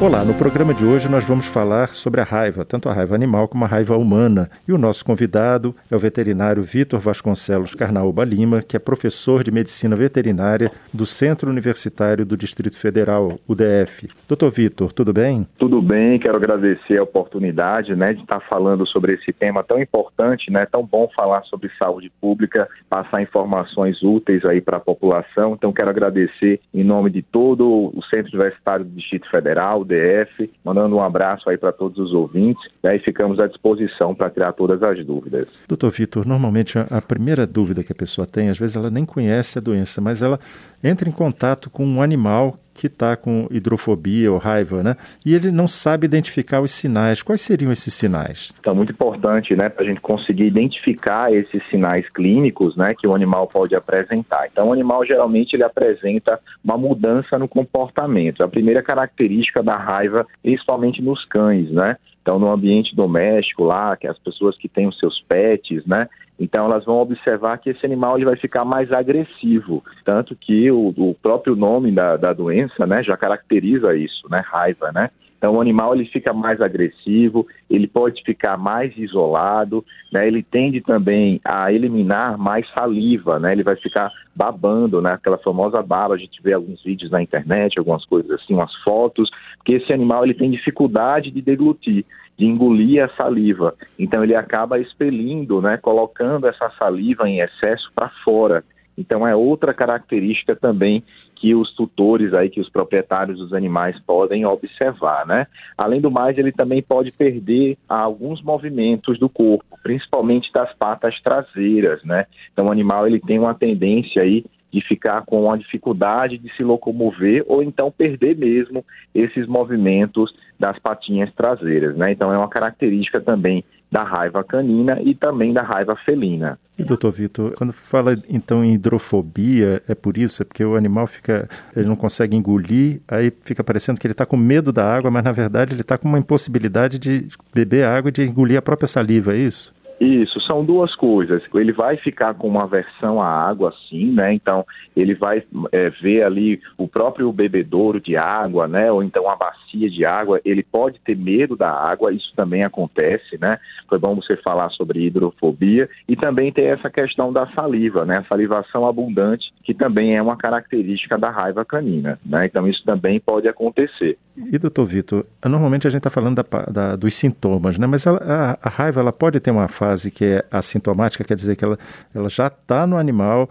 Olá, no programa de hoje nós vamos falar sobre a raiva, tanto a raiva animal como a raiva humana. E o nosso convidado é o veterinário Vitor Vasconcelos Carnaúba Lima, que é professor de medicina veterinária do Centro Universitário do Distrito Federal, UDF. Doutor Vitor, tudo bem? Tudo bem, quero agradecer a oportunidade né, de estar falando sobre esse tema tão importante, né, tão bom falar sobre saúde pública, passar informações úteis aí para a população. Então quero agradecer em nome de todo o Centro Universitário do Distrito Federal, UDF, mandando um abraço aí para todos os ouvintes né, e ficamos à disposição para tirar todas as dúvidas. Doutor Vitor, normalmente a primeira dúvida que a pessoa tem, às vezes ela nem conhece a doença, mas ela entra em contato com um animal que está com hidrofobia ou raiva, né? E ele não sabe identificar os sinais. Quais seriam esses sinais? Então, muito importante, né, para a gente conseguir identificar esses sinais clínicos, né, que o animal pode apresentar. Então, o animal geralmente ele apresenta uma mudança no comportamento. A primeira característica da raiva, principalmente nos cães, né? Então, no ambiente doméstico lá, que as pessoas que têm os seus pets, né? Então, elas vão observar que esse animal ele vai ficar mais agressivo. Tanto que o, o próprio nome da, da doença, né, já caracteriza isso, né? Raiva, né? Então o animal ele fica mais agressivo, ele pode ficar mais isolado, né? Ele tende também a eliminar mais saliva, né? Ele vai ficar babando, né? Aquela famosa baba, a gente vê alguns vídeos na internet, algumas coisas assim, umas fotos, porque esse animal ele tem dificuldade de deglutir, de engolir a saliva. Então ele acaba expelindo, né? Colocando essa saliva em excesso para fora. Então é outra característica também que os tutores aí, que os proprietários dos animais podem observar, né? Além do mais, ele também pode perder alguns movimentos do corpo, principalmente das patas traseiras, né? Então o animal ele tem uma tendência aí de ficar com uma dificuldade de se locomover ou então perder mesmo esses movimentos das patinhas traseiras, né? Então é uma característica também da raiva canina e também da raiva felina. E doutor Vitor, quando fala então em hidrofobia, é por isso? É porque o animal fica, ele não consegue engolir, aí fica parecendo que ele está com medo da água, mas na verdade ele está com uma impossibilidade de beber água e de engolir a própria saliva, é isso? Isso, são duas coisas. Ele vai ficar com uma aversão à água, sim, né? Então, ele vai é, ver ali o próprio bebedouro de água, né? Ou então a bacia de água. Ele pode ter medo da água, isso também acontece, né? Foi bom você falar sobre hidrofobia. E também tem essa questão da saliva, né? A salivação abundante, que também é uma característica da raiva canina, né? Então, isso também pode acontecer. E, doutor Vitor, normalmente a gente está falando da, da, dos sintomas, né? Mas ela, a, a raiva, ela pode ter uma fase fase que é assintomática, quer dizer que ela, ela já está no animal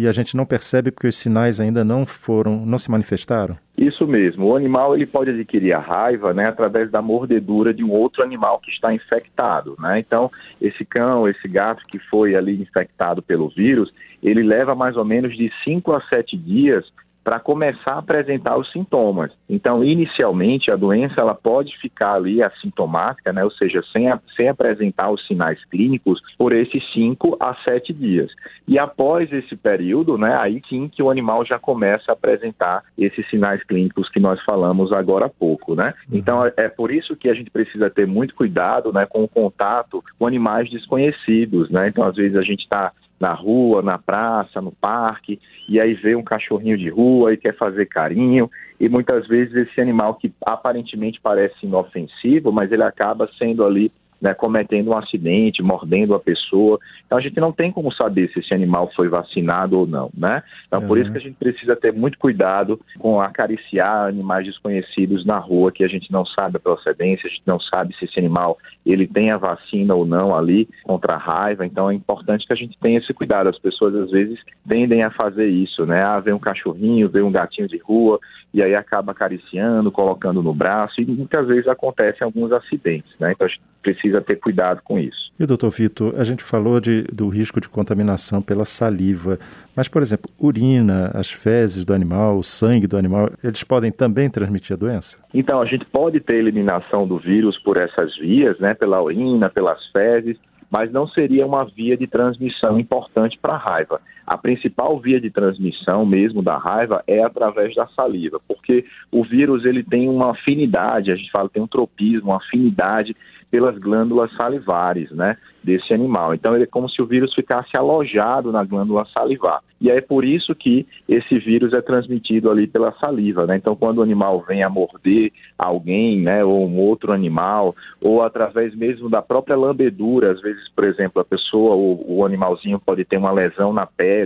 e a gente não percebe porque os sinais ainda não foram, não se manifestaram? Isso mesmo. O animal ele pode adquirir a raiva, né, através da mordedura de um outro animal que está infectado, né? Então, esse cão, esse gato que foi ali infectado pelo vírus, ele leva mais ou menos de 5 a 7 dias para começar a apresentar os sintomas. Então, inicialmente, a doença ela pode ficar ali assintomática, né, ou seja, sem, a, sem apresentar os sinais clínicos por esses 5 a 7 dias. E após esse período, né, aí sim que o animal já começa a apresentar esses sinais clínicos que nós falamos agora há pouco. Né? Uhum. Então, é, é por isso que a gente precisa ter muito cuidado né, com o contato com animais desconhecidos. Né? Então, às vezes, a gente está na rua, na praça, no parque, e aí vê um cachorrinho de rua e quer fazer carinho, e muitas vezes esse animal que aparentemente parece inofensivo, mas ele acaba sendo ali né, cometendo um acidente, mordendo a pessoa. Então a gente não tem como saber se esse animal foi vacinado ou não, né? Então uhum. por isso que a gente precisa ter muito cuidado com acariciar animais desconhecidos na rua que a gente não sabe a procedência, a gente não sabe se esse animal ele tem a vacina ou não ali contra a raiva. Então é importante que a gente tenha esse cuidado. As pessoas às vezes tendem a fazer isso, né? Ah, vê um cachorrinho, vê um gatinho de rua e aí acaba acariciando, colocando no braço e muitas vezes acontecem alguns acidentes, né? Então a gente precisa ter cuidado com isso. E doutor Vitor, a gente falou de, do risco de contaminação pela saliva, mas, por exemplo, urina, as fezes do animal, o sangue do animal, eles podem também transmitir a doença? Então, a gente pode ter eliminação do vírus por essas vias, né, pela urina, pelas fezes, mas não seria uma via de transmissão importante para a raiva. A principal via de transmissão mesmo da raiva é através da saliva, porque o vírus ele tem uma afinidade, a gente fala tem um tropismo, uma afinidade pelas glândulas salivares, né, desse animal. Então ele é como se o vírus ficasse alojado na glândula salivar. E é por isso que esse vírus é transmitido ali pela saliva, né? Então quando o animal vem a morder alguém, né, ou um outro animal, ou através mesmo da própria lambedura, às vezes, por exemplo, a pessoa, o, o animalzinho pode ter uma lesão na pele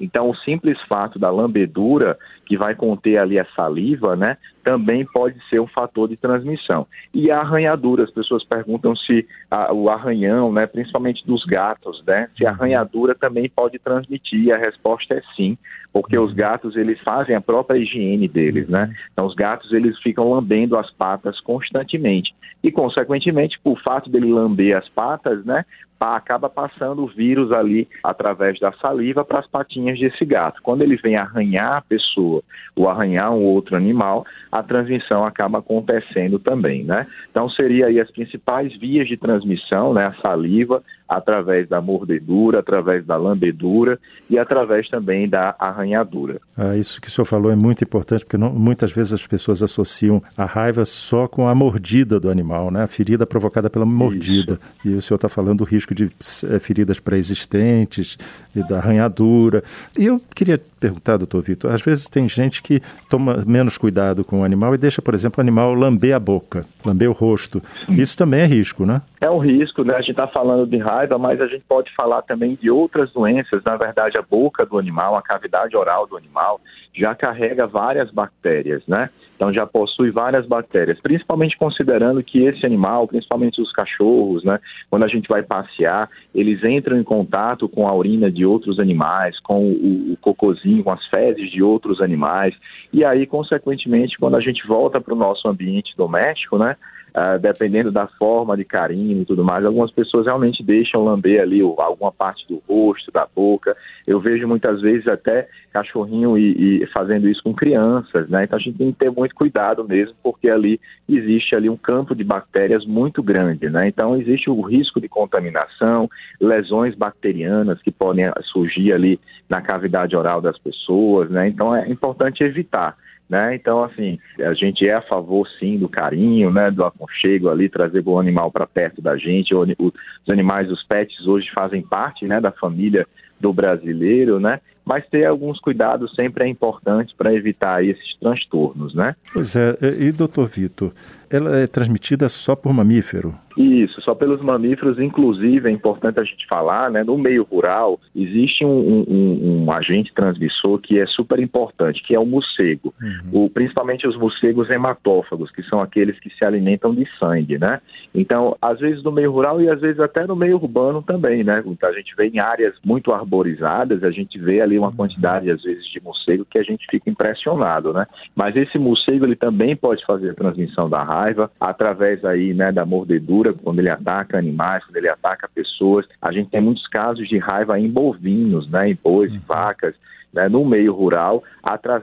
então, o simples fato da lambedura, que vai conter ali a saliva, né, também pode ser um fator de transmissão. E a arranhadura, as pessoas perguntam se a, o arranhão, né, principalmente dos gatos, né, se a arranhadura também pode transmitir. E a resposta é sim, porque os gatos eles fazem a própria higiene deles, né? Então os gatos eles ficam lambendo as patas constantemente e consequentemente, por fato dele lamber as patas, né, acaba passando o vírus ali através da saliva para as patinhas desse gato. Quando ele vem arranhar a pessoa ou arranhar um outro animal, a transmissão acaba acontecendo também, né? Então seria aí as principais vias de transmissão, né? A saliva, através da mordedura, através da lambedura e através também da arranhadura. Ah, isso que o senhor falou é muito importante, porque não, muitas vezes as pessoas associam a raiva só com a mordida do animal, né? a ferida provocada pela mordida. Isso. E o senhor está falando do risco de é, feridas pré-existentes e da arranhadura. E eu queria perguntar, doutor Vitor, às vezes tem gente que toma menos cuidado com o animal e deixa, por exemplo, o animal lamber a boca, lamber o rosto. Isso também é risco, né? É um risco, né? A gente está falando de raiva, mas a gente pode falar também de outras doenças. Na verdade, a boca do animal, a cavidade oral do animal, já carrega várias bactérias, né? Então já possui várias bactérias, principalmente considerando que esse animal, principalmente os cachorros, né, quando a gente vai passear, eles entram em contato com a urina de outros animais, com o, o cocôzinho, com as fezes de outros animais, e aí, consequentemente, quando a gente volta para o nosso ambiente doméstico, né, Uh, dependendo da forma de carinho e tudo mais, algumas pessoas realmente deixam lamber ali alguma parte do rosto, da boca. Eu vejo muitas vezes até cachorrinho e, e, fazendo isso com crianças, né? Então a gente tem que ter muito cuidado mesmo, porque ali existe ali um campo de bactérias muito grande, né? Então existe o risco de contaminação, lesões bacterianas que podem surgir ali na cavidade oral das pessoas, né? Então é importante evitar. Né? Então, assim, a gente é a favor, sim, do carinho, né, do aconchego ali, trazer o animal para perto da gente. Os animais, os pets, hoje fazem parte né, da família do brasileiro, né? Mas ter alguns cuidados sempre é importante para evitar esses transtornos, né? Pois é, e doutor Vitor, ela é transmitida só por mamífero? Isso, só pelos mamíferos, inclusive é importante a gente falar, né, no meio rural existe um, um, um agente transmissor que é super importante, que é o morcego, uhum. o, principalmente os morcegos hematófagos, que são aqueles que se alimentam de sangue, né? Então, às vezes no meio rural e às vezes até no meio urbano também, né? Então, a gente vê em áreas muito arborizadas, a gente vê ali uma quantidade às vezes de morcego que a gente fica impressionado, né? Mas esse morcego ele também pode fazer a transmissão da raiva através aí, né, da mordedura, quando ele ataca animais, quando ele ataca pessoas. A gente tem muitos casos de raiva em bovinos, né, em bois, uhum. vacas né, no meio rural,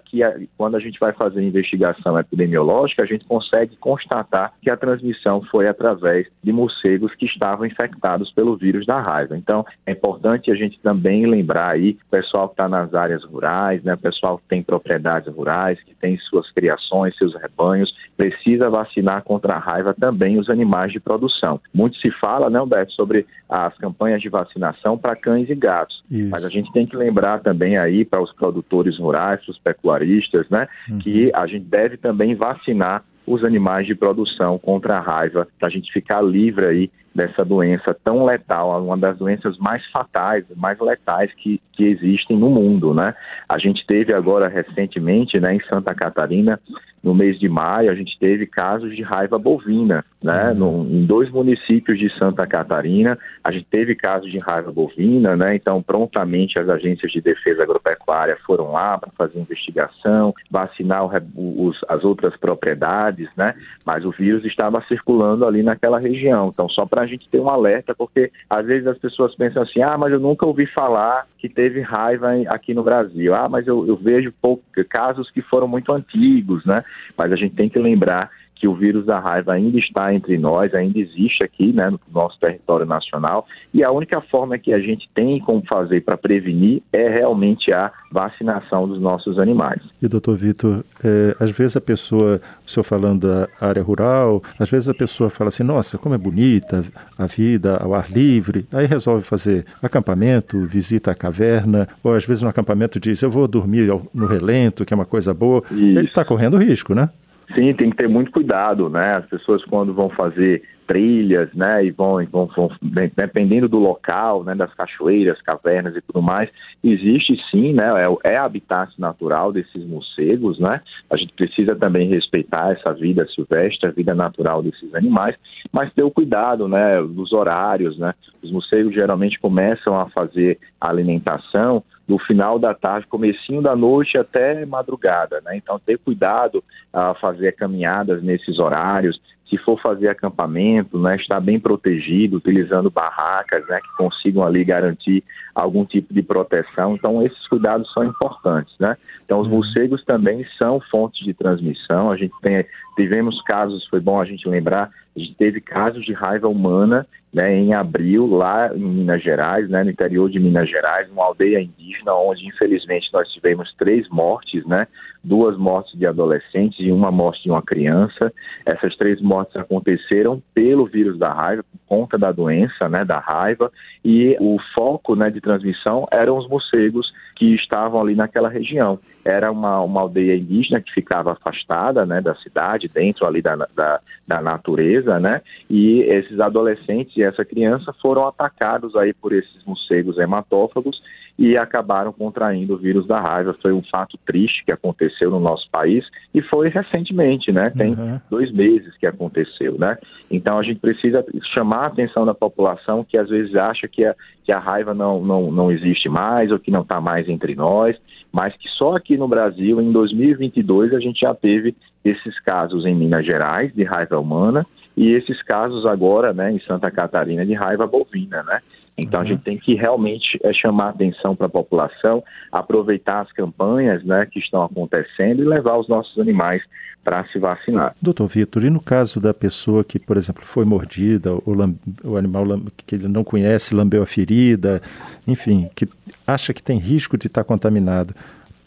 que quando a gente vai fazer investigação epidemiológica, a gente consegue constatar que a transmissão foi através de morcegos que estavam infectados pelo vírus da raiva. Então, é importante a gente também lembrar aí, o pessoal que está nas áreas rurais, né, o pessoal que tem propriedades rurais, que tem suas criações, seus rebanhos, precisa vacinar contra a raiva também os animais de produção. Muito se fala, né, Humberto, sobre as campanhas de vacinação para cães e gatos, Isso. mas a gente tem que lembrar também aí para os produtores rurais, os pecuaristas, né? Uhum. Que a gente deve também vacinar os animais de produção contra a raiva, para a gente ficar livre aí dessa doença tão letal, uma das doenças mais fatais, mais letais que, que existem no mundo, né? A gente teve agora recentemente, né, em Santa Catarina, no mês de maio, a gente teve casos de raiva bovina, né? Uhum. No, em dois municípios de Santa Catarina, a gente teve casos de raiva bovina, né? Então, prontamente as agências de defesa agropecuária foram lá para fazer investigação, vacinar o, os, as outras propriedades, né? Mas o vírus estava circulando ali naquela região. Então, só para a gente ter um alerta, porque às vezes as pessoas pensam assim, ah, mas eu nunca ouvi falar que teve raiva aqui no Brasil. Ah, mas eu, eu vejo pouco, casos que foram muito antigos, né? Mas a gente tem que lembrar que o vírus da raiva ainda está entre nós, ainda existe aqui, né, no nosso território nacional, e a única forma que a gente tem como fazer para prevenir é realmente a vacinação dos nossos animais. E doutor Vitor, é, às vezes a pessoa, o senhor falando da área rural, às vezes a pessoa fala assim, nossa, como é bonita a vida ao ar livre, aí resolve fazer acampamento, visita a caverna, ou às vezes no acampamento diz, eu vou dormir no relento, que é uma coisa boa, Isso. ele está correndo risco, né? Sim, tem que ter muito cuidado, né? As pessoas quando vão fazer trilhas, né, e vão, vão, vão, dependendo do local, né, das cachoeiras, cavernas e tudo mais, existe sim, né, é, é habitat natural desses morcegos, né, a gente precisa também respeitar essa vida silvestre, a vida natural desses animais, mas ter o cuidado, né, dos horários, né, os morcegos geralmente começam a fazer a alimentação do final da tarde, comecinho da noite até madrugada, né? Então ter cuidado a fazer caminhadas nesses horários, se for fazer acampamento, né, estar bem protegido, utilizando barracas, né, que consigam ali garantir algum tipo de proteção. Então esses cuidados são importantes, né? Então os uhum. morcegos também são fontes de transmissão. A gente tem tivemos casos, foi bom a gente lembrar, a gente teve casos de raiva humana né, em abril, lá em Minas Gerais, né, no interior de Minas Gerais, numa aldeia indígena, onde infelizmente nós tivemos três mortes, né, duas mortes de adolescentes e uma morte de uma criança. Essas três mortes aconteceram pelo vírus da raiva, por conta da doença, né, da raiva, e o foco né, de transmissão eram os morcegos que estavam ali naquela região. Era uma, uma aldeia indígena que ficava afastada né, da cidade, dentro ali da, da, da natureza, né, e esses adolescentes essa criança foram atacados aí por esses morcegos hematófagos e acabaram contraindo o vírus da raiva. Foi um fato triste que aconteceu no nosso país e foi recentemente, né? Tem uhum. dois meses que aconteceu, né? Então a gente precisa chamar a atenção da população que às vezes acha que a, que a raiva não, não, não existe mais ou que não está mais entre nós, mas que só aqui no Brasil, em 2022, a gente já teve esses casos em Minas Gerais de raiva humana e esses casos agora, né, em Santa Catarina de raiva bovina, né? Então uhum. a gente tem que realmente é, chamar atenção para a população, aproveitar as campanhas, né, que estão acontecendo e levar os nossos animais para se vacinar. Doutor Vitor, e no caso da pessoa que, por exemplo, foi mordida, o, o animal que ele não conhece lambeu a ferida, enfim, que acha que tem risco de estar contaminado,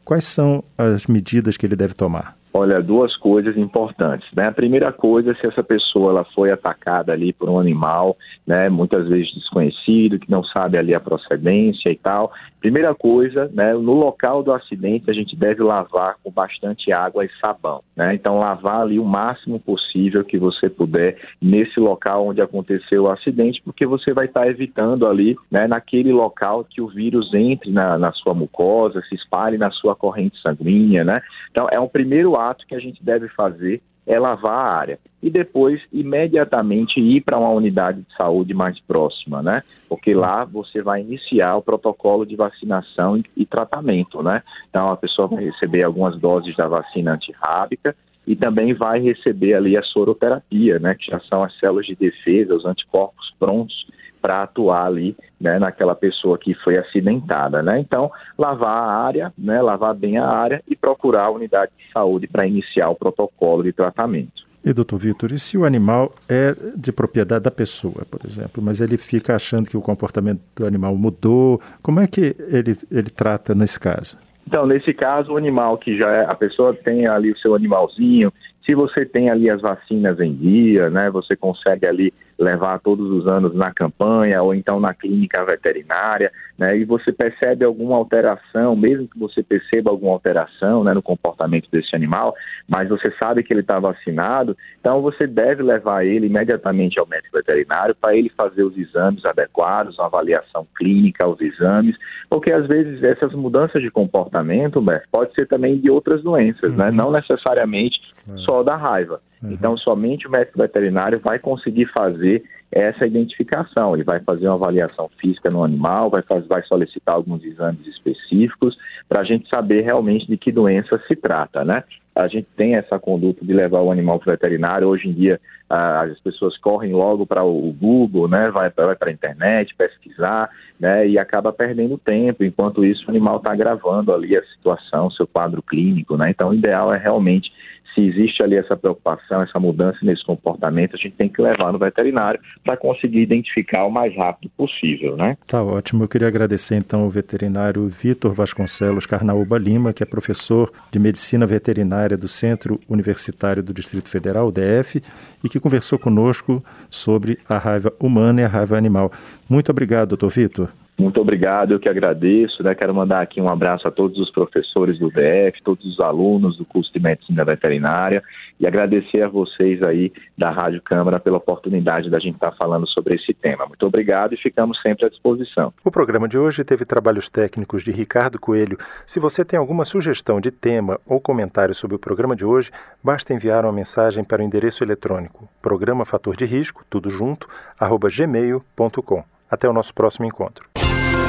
quais são as medidas que ele deve tomar? Olha, duas coisas importantes. Né? A primeira coisa, se essa pessoa ela foi atacada ali por um animal, né, muitas vezes desconhecido, que não sabe ali a procedência e tal. Primeira coisa, né, no local do acidente a gente deve lavar com bastante água e sabão. Né? Então, lavar ali o máximo possível que você puder nesse local onde aconteceu o acidente, porque você vai estar evitando ali, né, naquele local que o vírus entre na, na sua mucosa, se espalhe na sua corrente sanguínea. Né? Então, é um primeiro fato que a gente deve fazer é lavar a área e depois imediatamente ir para uma unidade de saúde mais próxima, né? Porque lá você vai iniciar o protocolo de vacinação e, tratamento, né? Então a pessoa vai receber algumas doses da vacina antirrábica e também vai receber ali a soroterapia, né? Que já são as células de defesa, os anticorpos prontos para atuar ali né, naquela pessoa que foi acidentada. Né? Então, lavar a área, né, lavar bem a área e procurar a unidade de saúde para iniciar o protocolo de tratamento. E, doutor Vitor, e se o animal é de propriedade da pessoa, por exemplo, mas ele fica achando que o comportamento do animal mudou, como é que ele, ele trata nesse caso? Então, nesse caso, o animal que já é, a pessoa tem ali o seu animalzinho, se você tem ali as vacinas em dia, né, você consegue ali levar todos os anos na campanha ou então na clínica veterinária, né, e você percebe alguma alteração, mesmo que você perceba alguma alteração né, no comportamento desse animal, mas você sabe que ele está vacinado, então você deve levar ele imediatamente ao médico veterinário para ele fazer os exames adequados, uma avaliação clínica aos exames, porque às vezes essas mudanças de comportamento, né, pode ser também de outras doenças, né, uhum. né, não necessariamente uhum. só da raiva. Uhum. Então, somente o médico veterinário vai conseguir fazer essa identificação. Ele vai fazer uma avaliação física no animal, vai, fazer, vai solicitar alguns exames específicos para a gente saber realmente de que doença se trata, né? A gente tem essa conduta de levar o animal para o veterinário. Hoje em dia, as pessoas correm logo para o Google, né? Vai, vai para a internet pesquisar, né? E acaba perdendo tempo. Enquanto isso, o animal está gravando ali a situação, seu quadro clínico, né? Então, o ideal é realmente se existe ali essa preocupação, essa mudança nesse comportamento, a gente tem que levar no veterinário para conseguir identificar o mais rápido possível, né? Tá ótimo. Eu queria agradecer então ao veterinário Vitor Vasconcelos Carnaúba Lima, que é professor de medicina veterinária do Centro Universitário do Distrito Federal, DF, e que conversou conosco sobre a raiva humana e a raiva animal. Muito obrigado, doutor Vitor. Muito obrigado, eu que agradeço. Né? Quero mandar aqui um abraço a todos os professores do DF, todos os alunos do curso de Medicina Veterinária e agradecer a vocês aí da Rádio Câmara pela oportunidade da gente estar falando sobre esse tema. Muito obrigado e ficamos sempre à disposição. O programa de hoje teve trabalhos técnicos de Ricardo Coelho. Se você tem alguma sugestão de tema ou comentário sobre o programa de hoje, basta enviar uma mensagem para o endereço eletrônico programa fator de risco, tudo junto, arroba gmail.com. Até o nosso próximo encontro.